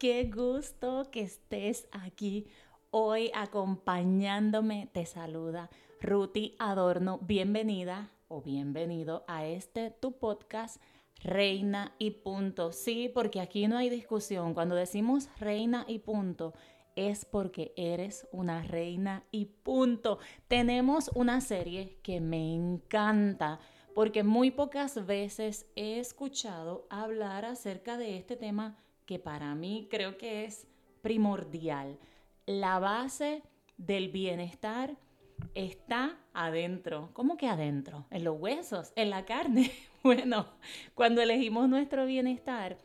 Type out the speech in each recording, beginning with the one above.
qué gusto que estés aquí hoy acompañándome. Te saluda Ruti Adorno. Bienvenida o bienvenido a este tu podcast Reina y punto. Sí, porque aquí no hay discusión. Cuando decimos reina y punto, es porque eres una reina y punto. Tenemos una serie que me encanta porque muy pocas veces he escuchado hablar acerca de este tema que para mí creo que es primordial. La base del bienestar está adentro. ¿Cómo que adentro? En los huesos, en la carne. Bueno, cuando elegimos nuestro bienestar,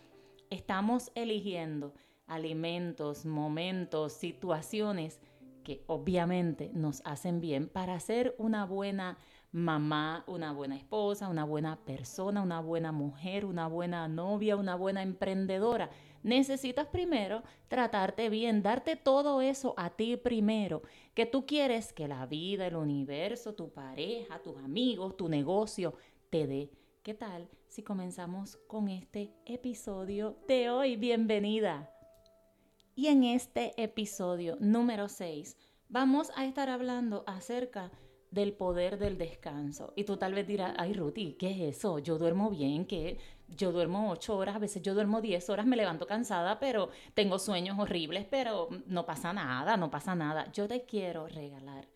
estamos eligiendo alimentos, momentos, situaciones que obviamente nos hacen bien para ser una buena mamá, una buena esposa, una buena persona, una buena mujer, una buena novia, una buena emprendedora. Necesitas primero tratarte bien, darte todo eso a ti primero, que tú quieres que la vida, el universo, tu pareja, tus amigos, tu negocio te dé. ¿Qué tal si comenzamos con este episodio de hoy? Bienvenida. Y en este episodio número 6 vamos a estar hablando acerca del poder del descanso. Y tú tal vez dirás, ay Ruti, ¿qué es eso? Yo duermo bien, que yo duermo 8 horas, a veces yo duermo 10 horas, me levanto cansada, pero tengo sueños horribles, pero no pasa nada, no pasa nada. Yo te quiero regalar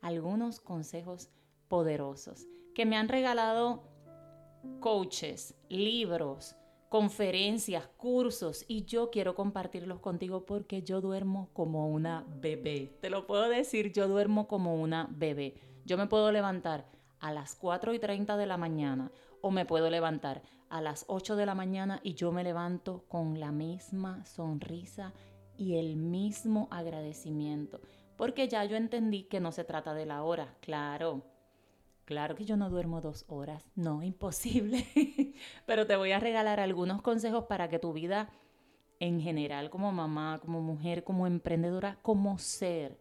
algunos consejos poderosos que me han regalado coaches, libros, conferencias, cursos y yo quiero compartirlos contigo porque yo duermo como una bebé. Te lo puedo decir, yo duermo como una bebé. Yo me puedo levantar a las 4 y 30 de la mañana o me puedo levantar a las 8 de la mañana y yo me levanto con la misma sonrisa y el mismo agradecimiento. Porque ya yo entendí que no se trata de la hora, claro Claro que yo no duermo dos horas, no, imposible. Pero te voy a regalar algunos consejos para que tu vida en general, como mamá, como mujer, como emprendedora, como ser,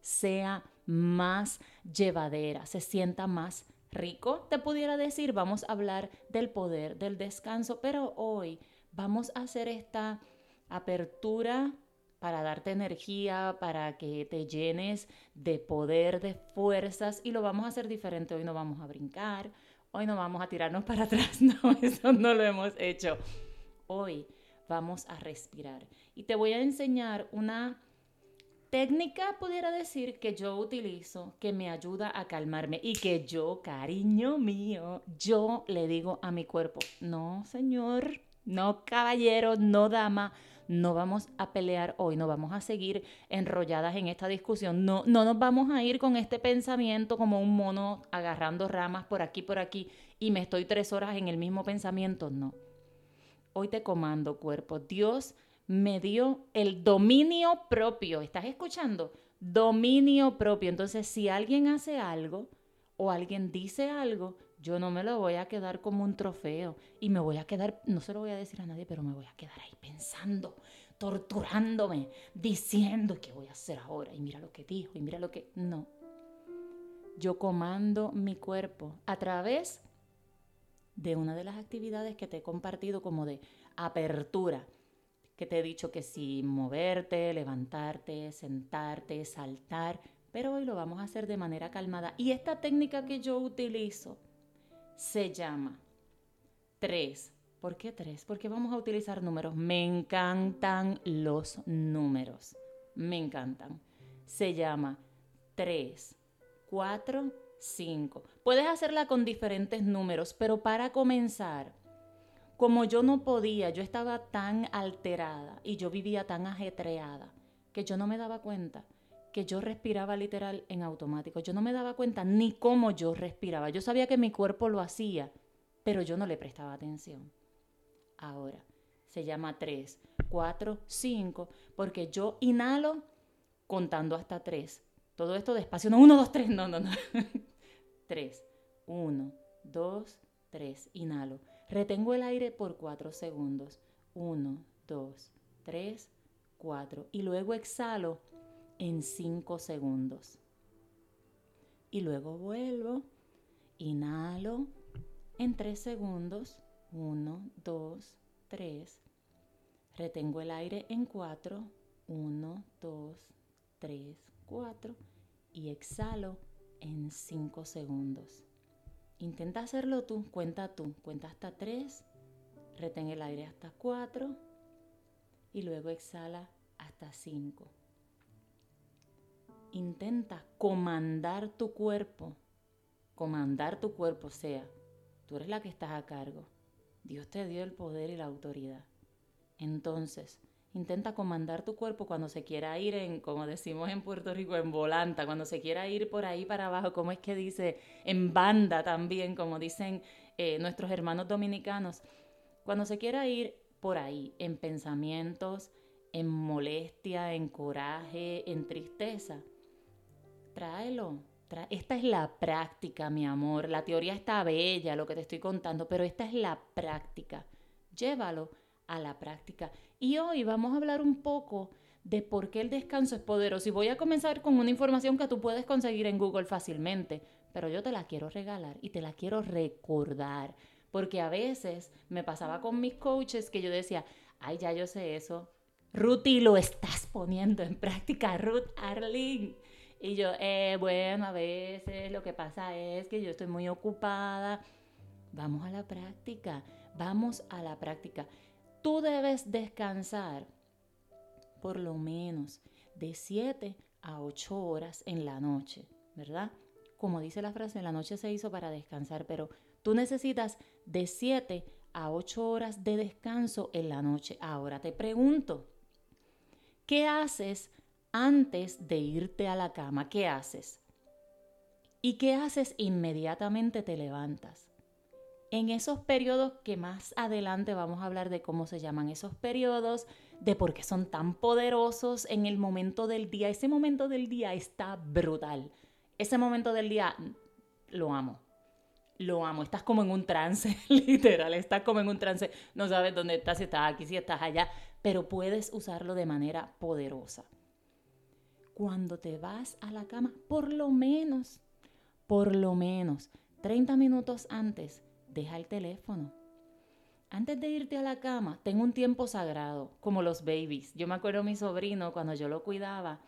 sea más llevadera, se sienta más rico. Te pudiera decir, vamos a hablar del poder del descanso, pero hoy vamos a hacer esta apertura para darte energía, para que te llenes de poder, de fuerzas y lo vamos a hacer diferente. Hoy no vamos a brincar, hoy no vamos a tirarnos para atrás, no, eso no lo hemos hecho. Hoy vamos a respirar y te voy a enseñar una técnica, pudiera decir, que yo utilizo, que me ayuda a calmarme y que yo, cariño mío, yo le digo a mi cuerpo, no, señor, no, caballero, no, dama no vamos a pelear hoy, no vamos a seguir enrolladas en esta discusión, no, no nos vamos a ir con este pensamiento como un mono agarrando ramas por aquí, por aquí, y me estoy tres horas en el mismo pensamiento, no. Hoy te comando, cuerpo. Dios me dio el dominio propio. ¿Estás escuchando? Dominio propio. Entonces, si alguien hace algo o alguien dice algo, yo no me lo voy a quedar como un trofeo y me voy a quedar, no se lo voy a decir a nadie, pero me voy a quedar ahí pensando, torturándome, diciendo qué voy a hacer ahora y mira lo que dijo y mira lo que... No. Yo comando mi cuerpo a través de una de las actividades que te he compartido como de apertura, te he dicho que si moverte, levantarte, sentarte, saltar, pero hoy lo vamos a hacer de manera calmada. Y esta técnica que yo utilizo, se llama 3. ¿Por qué 3? Porque vamos a utilizar números. Me encantan los números. Me encantan. Se llama 3, 4, 5. Puedes hacerla con diferentes números, pero para comenzar, como yo no podía, yo estaba tan alterada y yo vivía tan ajetreada que yo no me daba cuenta que yo respiraba literal en automático. Yo no me daba cuenta ni cómo yo respiraba. Yo sabía que mi cuerpo lo hacía, pero yo no le prestaba atención. Ahora, se llama 3, 4, 5, porque yo inhalo contando hasta 3. Todo esto despacio, no 1, 2, 3, no, no, no. 3, 1, 2, 3, inhalo. Retengo el aire por 4 segundos. 1, 2, 3, 4. Y luego exhalo en 5 segundos. Y luego vuelvo, inhalo en 3 segundos, 1, 2, 3. Retengo el aire en 4. 1, 2, 3, 4. Y exhalo en 5 segundos. Intenta hacerlo tú, cuenta tú, cuenta hasta 3, retén el aire hasta 4 y luego exhala hasta 5. Intenta comandar tu cuerpo, comandar tu cuerpo, o sea, tú eres la que estás a cargo. Dios te dio el poder y la autoridad. Entonces, intenta comandar tu cuerpo cuando se quiera ir en, como decimos en Puerto Rico, en volanta, cuando se quiera ir por ahí para abajo, como es que dice, en banda también, como dicen eh, nuestros hermanos dominicanos. Cuando se quiera ir por ahí, en pensamientos, en molestia, en coraje, en tristeza, tráelo. esta es la práctica, mi amor. La teoría está bella, lo que te estoy contando, pero esta es la práctica. Llévalo a la práctica. Y hoy vamos a hablar un poco de por qué el descanso es poderoso. Y voy a comenzar con una información que tú puedes conseguir en Google fácilmente, pero yo te la quiero regalar y te la quiero recordar. Porque a veces me pasaba con mis coaches que yo decía, ay, ya yo sé eso. Ruti, lo estás poniendo en práctica, Ruth Arling. Y yo, eh, bueno, a veces lo que pasa es que yo estoy muy ocupada. Vamos a la práctica, vamos a la práctica tú debes descansar por lo menos de 7 a 8 horas en la noche, ¿verdad? Como dice la frase, la noche se hizo para descansar, pero tú necesitas de 7 a 8 horas de descanso en la noche. Ahora te pregunto, ¿qué haces antes de irte a la cama? ¿Qué haces? ¿Y qué haces inmediatamente te levantas? En esos periodos que más adelante vamos a hablar de cómo se llaman esos periodos, de por qué son tan poderosos en el momento del día. Ese momento del día está brutal. Ese momento del día mm, lo amo. Lo amo. Estás como en un trance, literal. Estás como en un trance. No sabes dónde estás, si estás aquí, si estás allá. Pero puedes usarlo de manera poderosa. Cuando te vas a la cama, por lo menos, por lo menos, 30 minutos antes, deja el teléfono. Antes de irte a la cama, ten un tiempo sagrado, como los babies. Yo me acuerdo de mi sobrino cuando yo lo cuidaba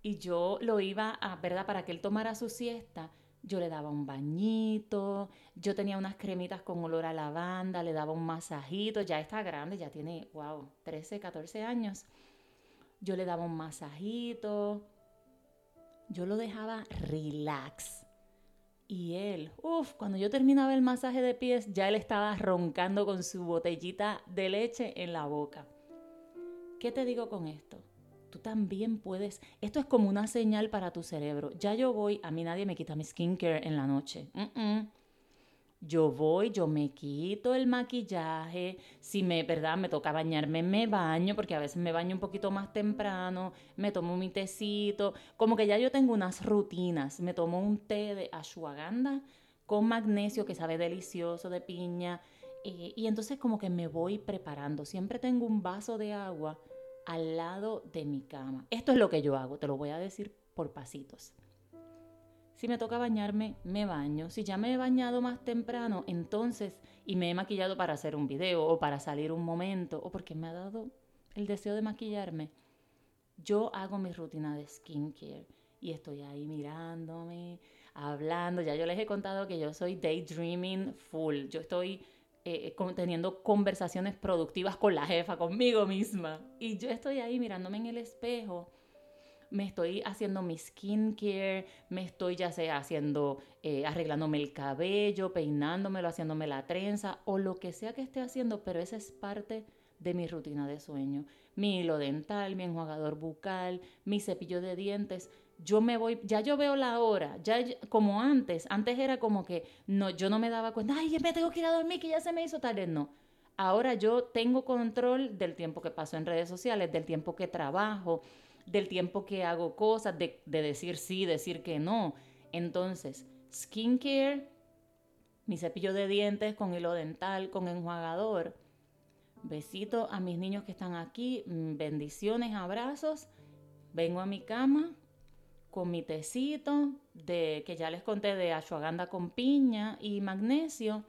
y yo lo iba a, ¿verdad? Para que él tomara su siesta, yo le daba un bañito, yo tenía unas cremitas con olor a lavanda, le daba un masajito, ya está grande, ya tiene, wow, 13, 14 años. Yo le daba un masajito, yo lo dejaba relax. Y él, uff, cuando yo terminaba el masaje de pies, ya él estaba roncando con su botellita de leche en la boca. ¿Qué te digo con esto? Tú también puedes, esto es como una señal para tu cerebro. Ya yo voy, a mí nadie me quita mi skincare en la noche. Yo voy, yo me quito el maquillaje, si me, ¿verdad? Me toca bañarme, me baño, porque a veces me baño un poquito más temprano, me tomo mi tecito, como que ya yo tengo unas rutinas, me tomo un té de ashwagandha con magnesio que sabe delicioso, de piña, y entonces como que me voy preparando, siempre tengo un vaso de agua al lado de mi cama. Esto es lo que yo hago, te lo voy a decir por pasitos. Si me toca bañarme, me baño. Si ya me he bañado más temprano, entonces, y me he maquillado para hacer un video o para salir un momento, o porque me ha dado el deseo de maquillarme, yo hago mi rutina de skincare y estoy ahí mirándome, hablando. Ya yo les he contado que yo soy daydreaming full. Yo estoy eh, teniendo conversaciones productivas con la jefa, conmigo misma. Y yo estoy ahí mirándome en el espejo me estoy haciendo mi skincare, me estoy ya sea haciendo, eh, arreglándome el cabello, peinándomelo, haciéndome la trenza o lo que sea que esté haciendo, pero esa es parte de mi rutina de sueño. Mi hilo dental, mi enjuagador bucal, mi cepillo de dientes. Yo me voy, ya yo veo la hora, ya como antes, antes era como que no, yo no me daba cuenta, ay, me tengo que ir a dormir, que ya se me hizo tarde, no. Ahora yo tengo control del tiempo que paso en redes sociales, del tiempo que trabajo, del tiempo que hago cosas, de, decir sí, decir que no. Entonces, skincare, mi cepillo de dientes con hilo dental, con enjuagador. Besito a mis niños que están aquí, mm, bendiciones, abrazos. Vengo a mi cama con mi tecito de que ya les conté de ashwagandha con piña y magnesio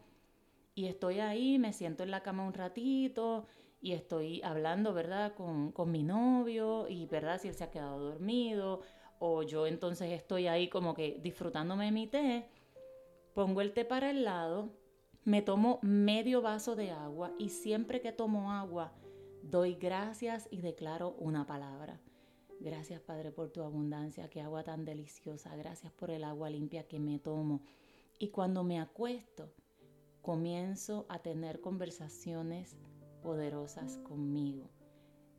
y estoy ahí, me siento en la cama un ratito y estoy hablando, ¿verdad? Con, con mi novio y, ¿verdad? Si él se ha quedado dormido o yo entonces estoy ahí como que disfrutándome de mi té, pongo el té para el lado, me tomo medio vaso de agua y siempre que tomo agua doy gracias y declaro una palabra. Gracias Padre por tu abundancia, qué agua tan deliciosa, gracias por el agua limpia que me tomo. Y cuando me acuesto, comienzo a tener conversaciones poderosas conmigo.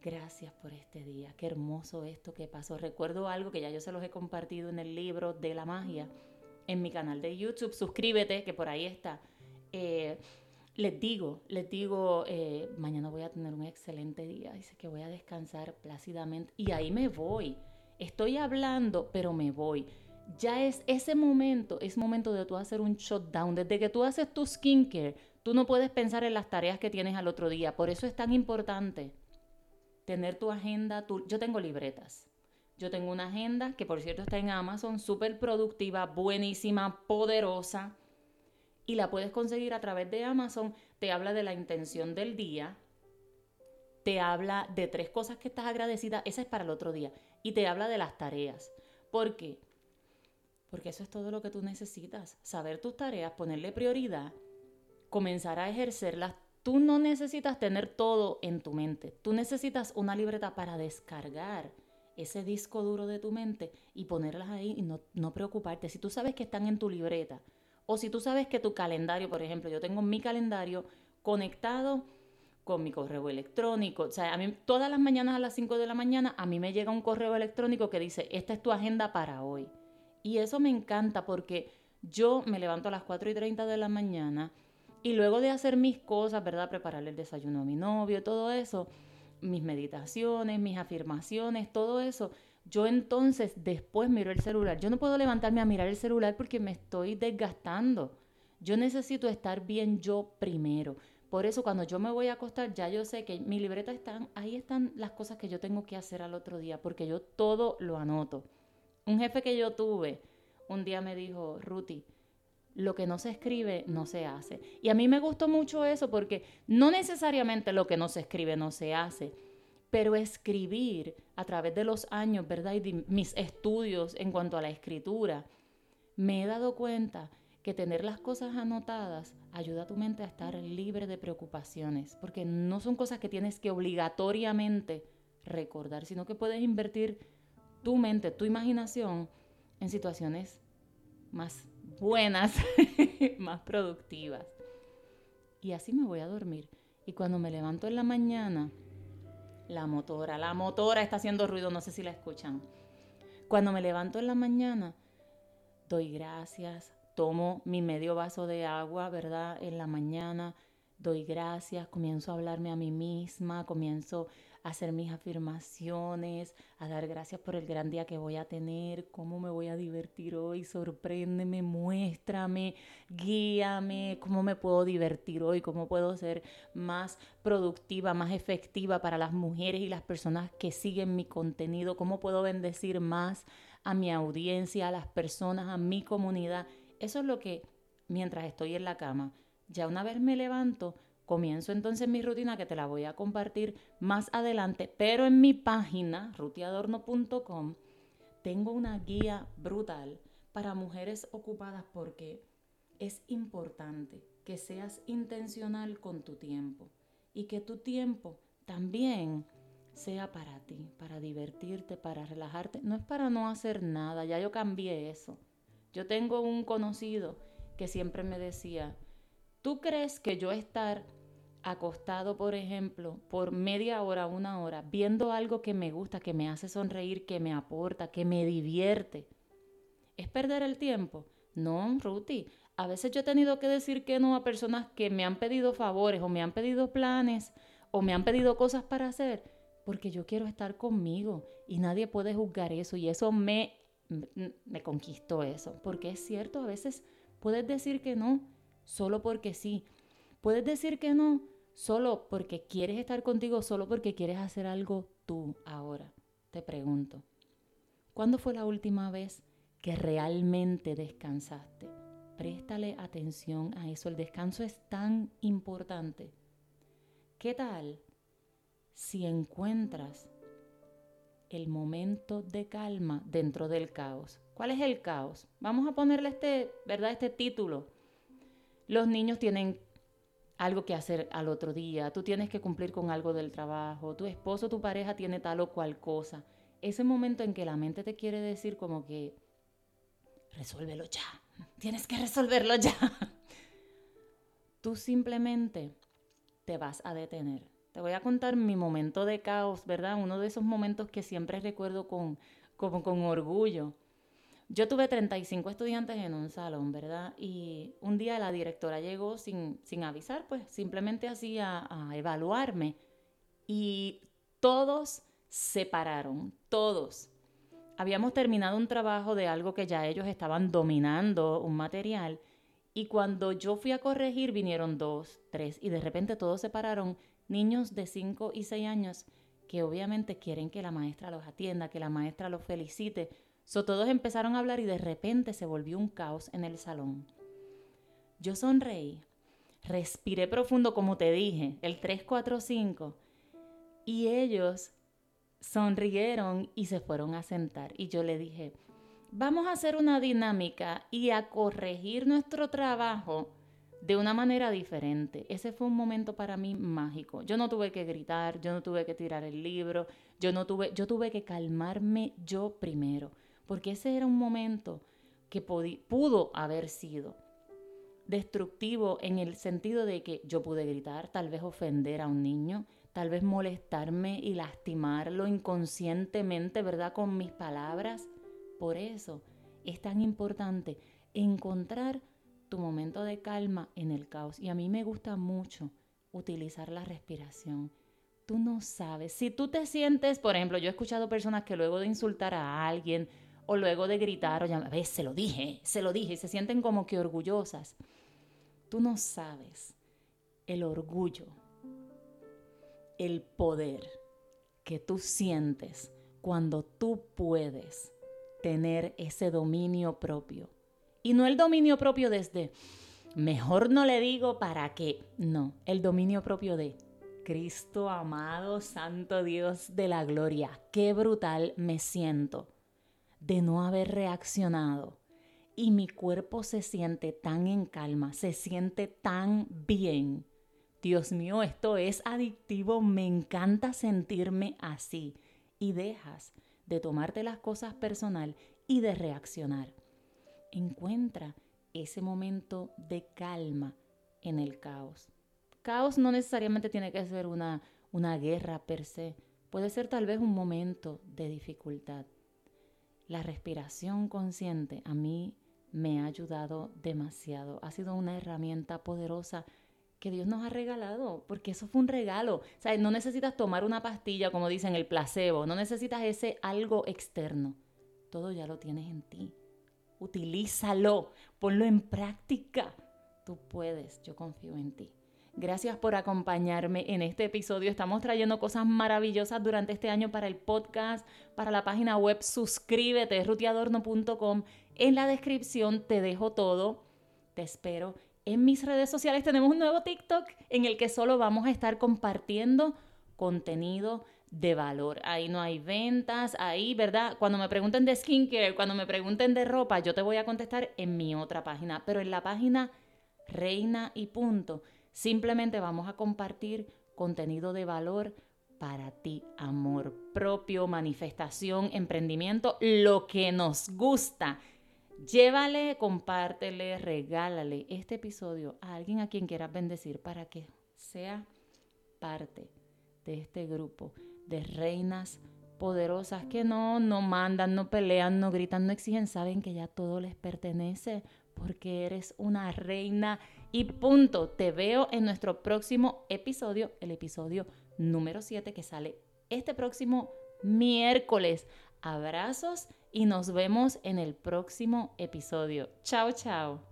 Gracias por este día, qué hermoso esto que pasó. Recuerdo algo que ya yo se los he compartido en el libro de la magia, en mi canal de YouTube. Suscríbete, que por ahí está. Eh, les digo, les digo, eh, mañana voy a tener un excelente día. Dice que voy a descansar plácidamente y ahí me voy. Estoy hablando, pero me voy. Ya es ese momento, es momento de tú hacer un shutdown. Desde que tú haces tu skincare, tú no puedes pensar en las tareas que tienes al otro día. Por eso es tan importante tener tu agenda, yo tengo libretas. Yo tengo una agenda que por cierto está en Amazon, súper productiva, buenísima, poderosa. Y la puedes conseguir a través de Amazon. Te habla de la intención del día. Te habla de tres cosas que estás agradecida. Esa es para el otro día. Y te habla de las tareas. ¿Por qué? Porque eso es todo lo que tú necesitas. Saber tus tareas, ponerle prioridad, comenzar a ejercerlas Tú no necesitas tener todo en tu mente. Tú necesitas una libreta para descargar ese disco duro de tu mente y ponerlas ahí y no, preocuparte. Si tú sabes que están en tu libreta o si tú sabes que tu calendario, por ejemplo, yo tengo mi calendario conectado con mi correo electrónico. O sea, a mí todas las mañanas a las 5 de la mañana a mí me llega un correo electrónico que dice, esta es tu agenda para hoy. Y eso me encanta porque yo me levanto a las 4 y 30 de la mañana y luego de hacer mis cosas, ¿verdad? Prepararle el desayuno a mi novio, todo eso, mis meditaciones, mis afirmaciones, todo eso, yo entonces después miro el celular. Yo no puedo levantarme a mirar el celular porque me estoy desgastando. Yo necesito estar bien yo primero. Por eso cuando yo me voy a acostar, ya yo sé que mi libreta están, ahí están las cosas que yo tengo que hacer al otro día, porque yo todo lo anoto. Un jefe que yo tuve, un día me dijo, Ruti, lo que no se escribe no se hace. Y a mí me gustó mucho eso porque no necesariamente lo que no se escribe no se hace, pero escribir a través de los años, ¿verdad? Y mis estudios en cuanto a la escritura, me he dado cuenta que tener las cosas anotadas ayuda a tu mente a estar libre de preocupaciones, porque no son cosas que tienes que obligatoriamente recordar, sino que puedes invertir tu mente, tu imaginación en situaciones más buenas, más productivas. Y así me voy a dormir. Y cuando me levanto en la mañana, la motora, la motora está haciendo ruido, no sé si la escuchan. Cuando me levanto en la mañana, doy gracias, tomo mi medio vaso de agua, ¿verdad? En la mañana, doy gracias, comienzo a hablarme a mí misma, comienzo hacer mis afirmaciones, a dar gracias por el gran día que voy a tener, cómo me voy a divertir hoy, sorpréndeme, muéstrame, guíame, cómo me puedo divertir hoy, cómo puedo ser más productiva, más efectiva para las mujeres y las personas que siguen mi contenido, cómo puedo bendecir más a mi audiencia, a las personas, a mi comunidad. Eso es lo que mientras estoy en la cama, ya una vez me levanto, Comienzo entonces mi rutina que te la voy a compartir más adelante, pero en mi página, rutiadorno.com, tengo una guía brutal para mujeres ocupadas porque es importante que seas intencional con tu tiempo y que tu tiempo también sea para ti, para divertirte, para relajarte. No es para no hacer nada, ya yo cambié eso. Yo tengo un conocido que siempre me decía, ¿Tú crees que yo estar acostado, por ejemplo, por media hora, una hora, viendo algo que me gusta, que me hace sonreír, que me aporta, que me divierte, es perder el tiempo? No, Ruti. A veces yo he tenido que decir que no a personas que me han pedido favores o me han pedido planes o me han pedido cosas para hacer porque yo quiero estar conmigo y nadie puede juzgar eso y eso me, me conquistó eso. Porque es cierto, a veces puedes decir que no solo porque sí. Puedes decir que no solo porque quieres estar contigo, solo porque quieres hacer algo tú ahora. Te pregunto, ¿cuándo fue la última vez que realmente descansaste? Préstale atención a eso. El descanso es tan importante. ¿Qué tal si encuentras el momento de calma dentro del caos. ¿Cuál es el caos? Vamos a ponerle este, ¿verdad? Este título. Los niños tienen algo que hacer al otro día, tú tienes que cumplir con algo del trabajo, tu esposo, tu pareja tiene tal o cual cosa. Ese momento en que la mente te quiere decir como que, resuélvelo ya, tienes que resolverlo ya. Tú simplemente te vas a detener. Te voy a contar mi momento de caos, ¿verdad? Uno de esos momentos que siempre recuerdo con, con, con orgullo. Yo tuve 35 estudiantes en un salón, ¿verdad? Y un día la directora llegó sin, sin avisar, pues simplemente así a, a evaluarme. Y todos se pararon, todos. Habíamos terminado un trabajo de algo que ya ellos estaban dominando, un material, y cuando yo fui a corregir vinieron dos, tres, y de repente todos se pararon, niños de 5 y 6 años, que obviamente quieren que la maestra los atienda, que la maestra los felicite, So, todos empezaron a hablar y de repente se volvió un caos en el salón. Yo sonreí, respiré profundo como te dije, el 3, 4, 5, y ellos sonrieron y se fueron a sentar. Y yo le dije, vamos a hacer una dinámica y a corregir nuestro trabajo de una manera diferente. Ese fue un momento para mí mágico. Yo no tuve que gritar, yo no tuve que tirar el libro, yo no tuve, yo tuve que calmarme yo primero porque ese era un momento que pudo haber sido destructivo en el sentido de que yo pude gritar, tal vez ofender a un niño, tal vez molestarme y lastimarlo inconscientemente, ¿verdad? Con mis palabras. Por eso es tan importante encontrar tu momento de calma en el caos. Y a mí me gusta mucho utilizar la respiración. Tú no sabes, si tú te sientes, por ejemplo, yo he escuchado personas que luego de insultar a alguien, o luego de gritar o llamar, ves, se lo dije, se lo dije, y se sienten como que orgullosas. Tú no sabes el orgullo, el poder que tú sientes cuando tú puedes tener ese dominio propio. Y no el dominio propio desde, mejor no le digo para qué, no, el dominio propio de Cristo amado, Santo Dios de la gloria, qué brutal me siento de no haber reaccionado y mi cuerpo se siente tan en calma, se siente tan bien. Dios mío, esto es adictivo, me encanta sentirme así y dejas de tomarte las cosas personal y de reaccionar. Encuentra ese momento de calma en el caos. Caos no necesariamente tiene que ser una, una guerra per se, puede ser tal vez un momento de dificultad la respiración consciente a mí me ha ayudado demasiado. Ha sido una herramienta poderosa que Dios nos ha regalado, porque eso fue un regalo. O no necesitas tomar una pastilla, como dicen, el placebo, no necesitas ese algo externo. Todo ya lo tienes en ti. Utilízalo, ponlo en práctica. Tú puedes, yo confío en ti. Gracias por acompañarme en este episodio. Estamos trayendo cosas maravillosas durante este año para el podcast, para la página web. Suscríbete, rutiadorno.com. En la descripción te dejo todo. Te espero. En mis redes sociales tenemos un nuevo TikTok en el que solo vamos a estar compartiendo contenido de valor. Ahí no hay ventas, ahí, ¿verdad? Cuando me pregunten de skincare, cuando me pregunten de ropa, yo te voy a contestar en mi otra página, pero en la página Reina y Punto Simplemente vamos a compartir contenido de valor para ti, amor propio, manifestación, emprendimiento, lo que nos gusta. Llévale, compártele, regálale este episodio a alguien a quien quieras bendecir para que sea parte de este grupo de reinas poderosas que no, no mandan, no pelean, no gritan, no exigen, saben que ya todo les pertenece porque eres una reina y punto. Te veo en nuestro próximo episodio, el episodio número 7 que sale este próximo miércoles. Abrazos y nos vemos en el próximo episodio. Chao, chao.